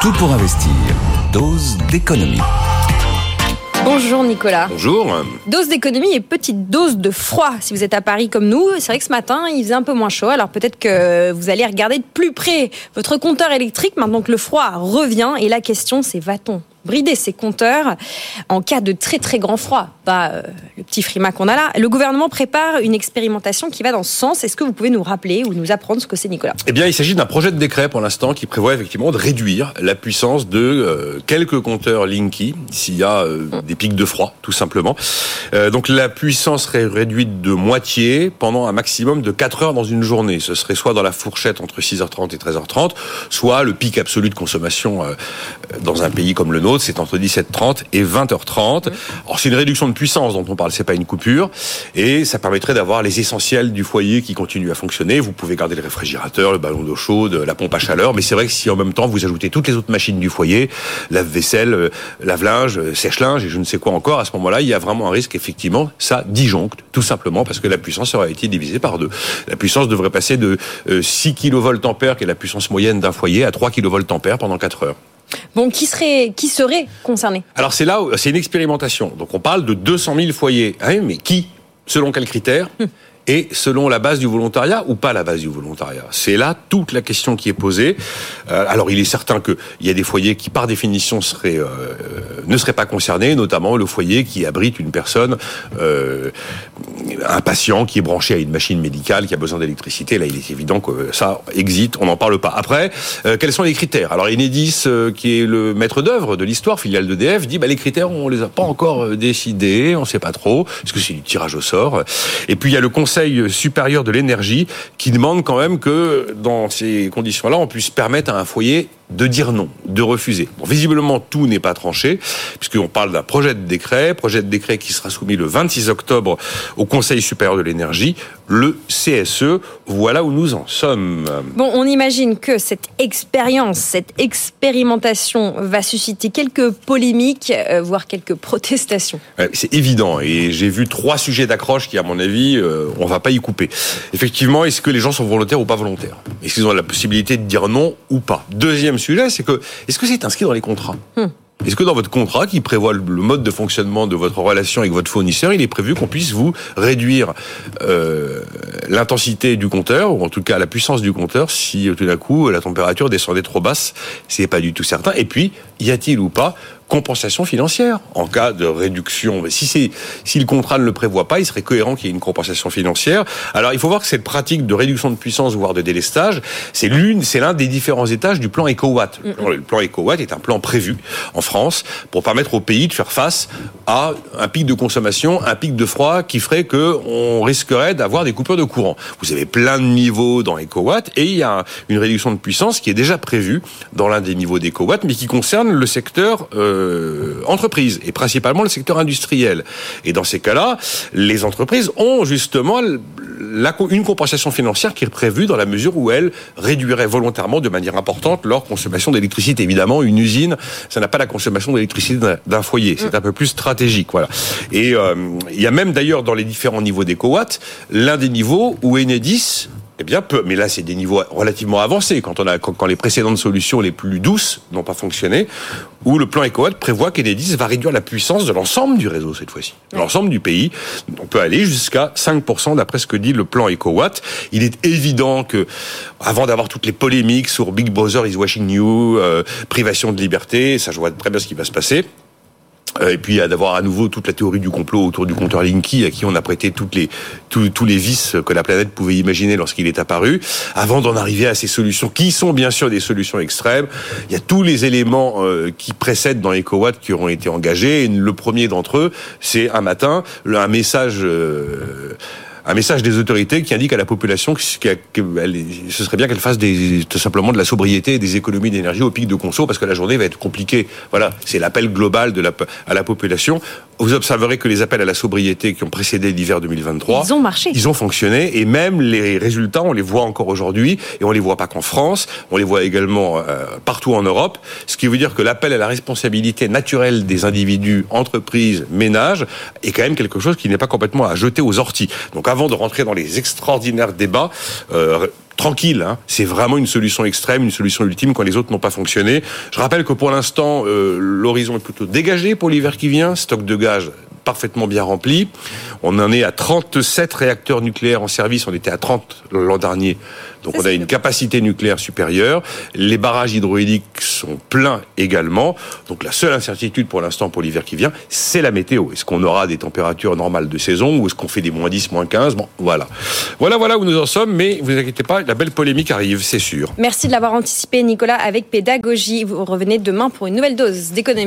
Tout pour investir. Dose d'économie. Bonjour Nicolas. Bonjour. Dose d'économie et petite dose de froid si vous êtes à Paris comme nous. C'est vrai que ce matin, il faisait un peu moins chaud. Alors peut-être que vous allez regarder de plus près votre compteur électrique maintenant que le froid revient. Et la question, c'est va-t-on brider ses compteurs en cas de très très grand froid. Pas euh, le petit frima qu'on a là. Le gouvernement prépare une expérimentation qui va dans ce sens. Est-ce que vous pouvez nous rappeler ou nous apprendre ce que c'est, Nicolas? Eh bien, il s'agit d'un projet de décret pour l'instant qui prévoit effectivement de réduire la puissance de euh, quelques compteurs Linky s'il y a euh, des pics de froid, tout simplement. donc la puissance serait réduite de moitié pendant un maximum de 4 heures dans une journée. Ce serait soit dans la fourchette entre 6h30 et 13h30, soit le pic absolu de consommation dans un pays comme le nôtre c'est entre 17h30 et 20h30. Alors c'est une réduction de puissance dont on parle, c'est pas une coupure, et ça permettrait d'avoir les essentiels du foyer qui continuent à fonctionner. Vous pouvez garder le réfrigérateur, le ballon d'eau chaude, la pompe à chaleur, mais c'est vrai que si en même temps vous ajoutez toutes les autres machines du foyer, lave-vaisselle, euh, lave-linge, euh, sèche-linge et je ne sais quoi encore, à ce moment-là, il y a vraiment un risque effectivement, ça disjoncte, tout simplement parce que la puissance aurait été divisée par deux. La puissance devrait passer de 6 kV ampères, qui est la puissance moyenne d'un foyer, à 3 kV ampères pendant 4 heures. Bon, qui serait, qui serait concerné? Alors c'est là, c'est une expérimentation. Donc on parle de 200 000 foyers. Ah mais qui Selon quels critères hum et selon la base du volontariat ou pas la base du volontariat? C'est là toute la question qui est posée. Euh, alors il est certain qu'il y a des foyers qui par définition seraient, euh, ne seraient pas concernés, notamment le foyer qui abrite une personne, euh, un patient qui est branché à une machine médicale qui a besoin d'électricité. Là il est évident que ça existe, on n'en parle pas. Après, quels sont les critères? Alors Enedis, qui est le maître d'œuvre de l'histoire, filiale d'EDF, dit bah, les critères on les a pas encore décidés, on sait pas trop, parce que c'est du tirage au sort. Et puis il y a le conseil supérieur de l'énergie qui demande quand même que dans ces conditions-là, on puisse permettre à un foyer de dire non, de refuser. Bon, visiblement, tout n'est pas tranché, puisqu'on parle d'un projet de décret, projet de décret qui sera soumis le 26 octobre au Conseil supérieur de l'énergie, le CSE. Voilà où nous en sommes. Bon, on imagine que cette expérience, cette expérimentation va susciter quelques polémiques, euh, voire quelques protestations. C'est évident, et j'ai vu trois sujets d'accroche qui, à mon avis, euh, on va pas y couper. Effectivement, est-ce que les gens sont volontaires ou pas volontaires? Est-ce qu'ils ont la possibilité de dire non ou pas? Deuxième sujet, c'est que est-ce que c'est inscrit dans les contrats? Hmm. Est-ce que dans votre contrat qui prévoit le mode de fonctionnement de votre relation avec votre fournisseur, il est prévu qu'on puisse vous réduire euh, l'intensité du compteur ou en tout cas la puissance du compteur si tout d'un coup la température descendait trop basse? C'est pas du tout certain. Et puis, y a-t-il ou pas compensation financière en cas de réduction. Mais si c'est si le contrat ne le prévoit pas, il serait cohérent qu'il y ait une compensation financière. Alors il faut voir que cette pratique de réduction de puissance voire de délestage, c'est l'une, c'est l'un des différents étages du plan EcoWatt. Le plan EcoWatt est un plan prévu en France pour permettre au pays de faire face à un pic de consommation, un pic de froid qui ferait que on risquerait d'avoir des coupures de courant. Vous avez plein de niveaux dans EcoWatt et il y a une réduction de puissance qui est déjà prévue dans l'un des niveaux d'EcoWatt, mais qui concerne le secteur euh, euh, entreprises, et principalement le secteur industriel. Et dans ces cas-là, les entreprises ont justement une compensation financière qui est prévue dans la mesure où elles réduiraient volontairement de manière importante leur consommation d'électricité. Évidemment, une usine, ça n'a pas la consommation d'électricité d'un foyer. C'est un peu plus stratégique, voilà. Et euh, il y a même d'ailleurs dans les différents niveaux d'éco-watts, l'un des niveaux où Enedis eh bien, peu. Mais là, c'est des niveaux relativement avancés. Quand on a, quand, les précédentes solutions les plus douces n'ont pas fonctionné, où le plan EcoWatt prévoit qu'Enedis va réduire la puissance de l'ensemble du réseau cette fois-ci, l'ensemble du pays. On peut aller jusqu'à 5% d'après ce que dit le plan EcoWatt. Il est évident que, avant d'avoir toutes les polémiques sur Big Brother is watching you, euh, privation de liberté, ça je vois très bien ce qui va se passer. Euh, et puis d'avoir à nouveau toute la théorie du complot autour du compteur Linky, à qui on a prêté toutes les, tous, les vices que la planète pouvait imaginer lorsqu'il est apparu, avant d'en arriver à ces solutions qui sont bien sûr des solutions extrêmes. Il y a tous les éléments euh, qui précèdent dans EcoWatt qui auront été engagés. Et le premier d'entre eux, c'est un matin un message. Euh, un message des autorités qui indique à la population que, ce serait bien qu'elle fasse tout simplement de la sobriété et des économies d'énergie au pic de conso parce que la journée va être compliquée. Voilà, c'est l'appel global à la population. Vous observerez que les appels à la sobriété qui ont précédé l'hiver 2023, ils ont marché, ils ont fonctionné et même les résultats, on les voit encore aujourd'hui et on les voit pas qu'en France, on les voit également euh, partout en Europe. Ce qui veut dire que l'appel à la responsabilité naturelle des individus, entreprises, ménages est quand même quelque chose qui n'est pas complètement à jeter aux orties. Donc avant de rentrer dans les extraordinaires débats, euh, tranquille. Hein. C'est vraiment une solution extrême, une solution ultime quand les autres n'ont pas fonctionné. Je rappelle que pour l'instant, euh, l'horizon est plutôt dégagé pour l'hiver qui vient. Stock de gaz parfaitement bien rempli. On en est à 37 réacteurs nucléaires en service. On était à 30 l'an dernier. Donc on a une capacité nucléaire supérieure. Les barrages hydrauliques sont pleins également. Donc la seule incertitude pour l'instant pour l'hiver qui vient, c'est la météo. Est-ce qu'on aura des températures normales de saison ou est-ce qu'on fait des moins 10, moins 15 Bon, voilà. Voilà, voilà où nous en sommes. Mais vous inquiétez pas, la belle polémique arrive, c'est sûr. Merci de l'avoir anticipé, Nicolas, avec pédagogie. Vous revenez demain pour une nouvelle dose d'économie.